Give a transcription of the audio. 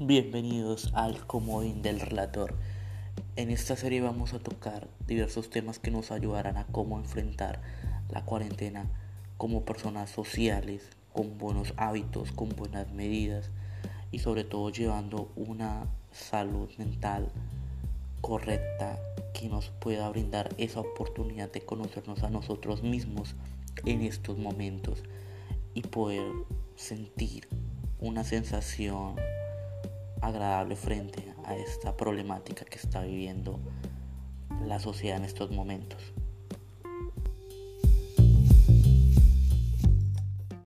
Bienvenidos al Comodín del Relator. En esta serie vamos a tocar diversos temas que nos ayudarán a cómo enfrentar la cuarentena como personas sociales, con buenos hábitos, con buenas medidas y sobre todo llevando una salud mental correcta que nos pueda brindar esa oportunidad de conocernos a nosotros mismos en estos momentos y poder sentir una sensación agradable frente a esta problemática que está viviendo la sociedad en estos momentos.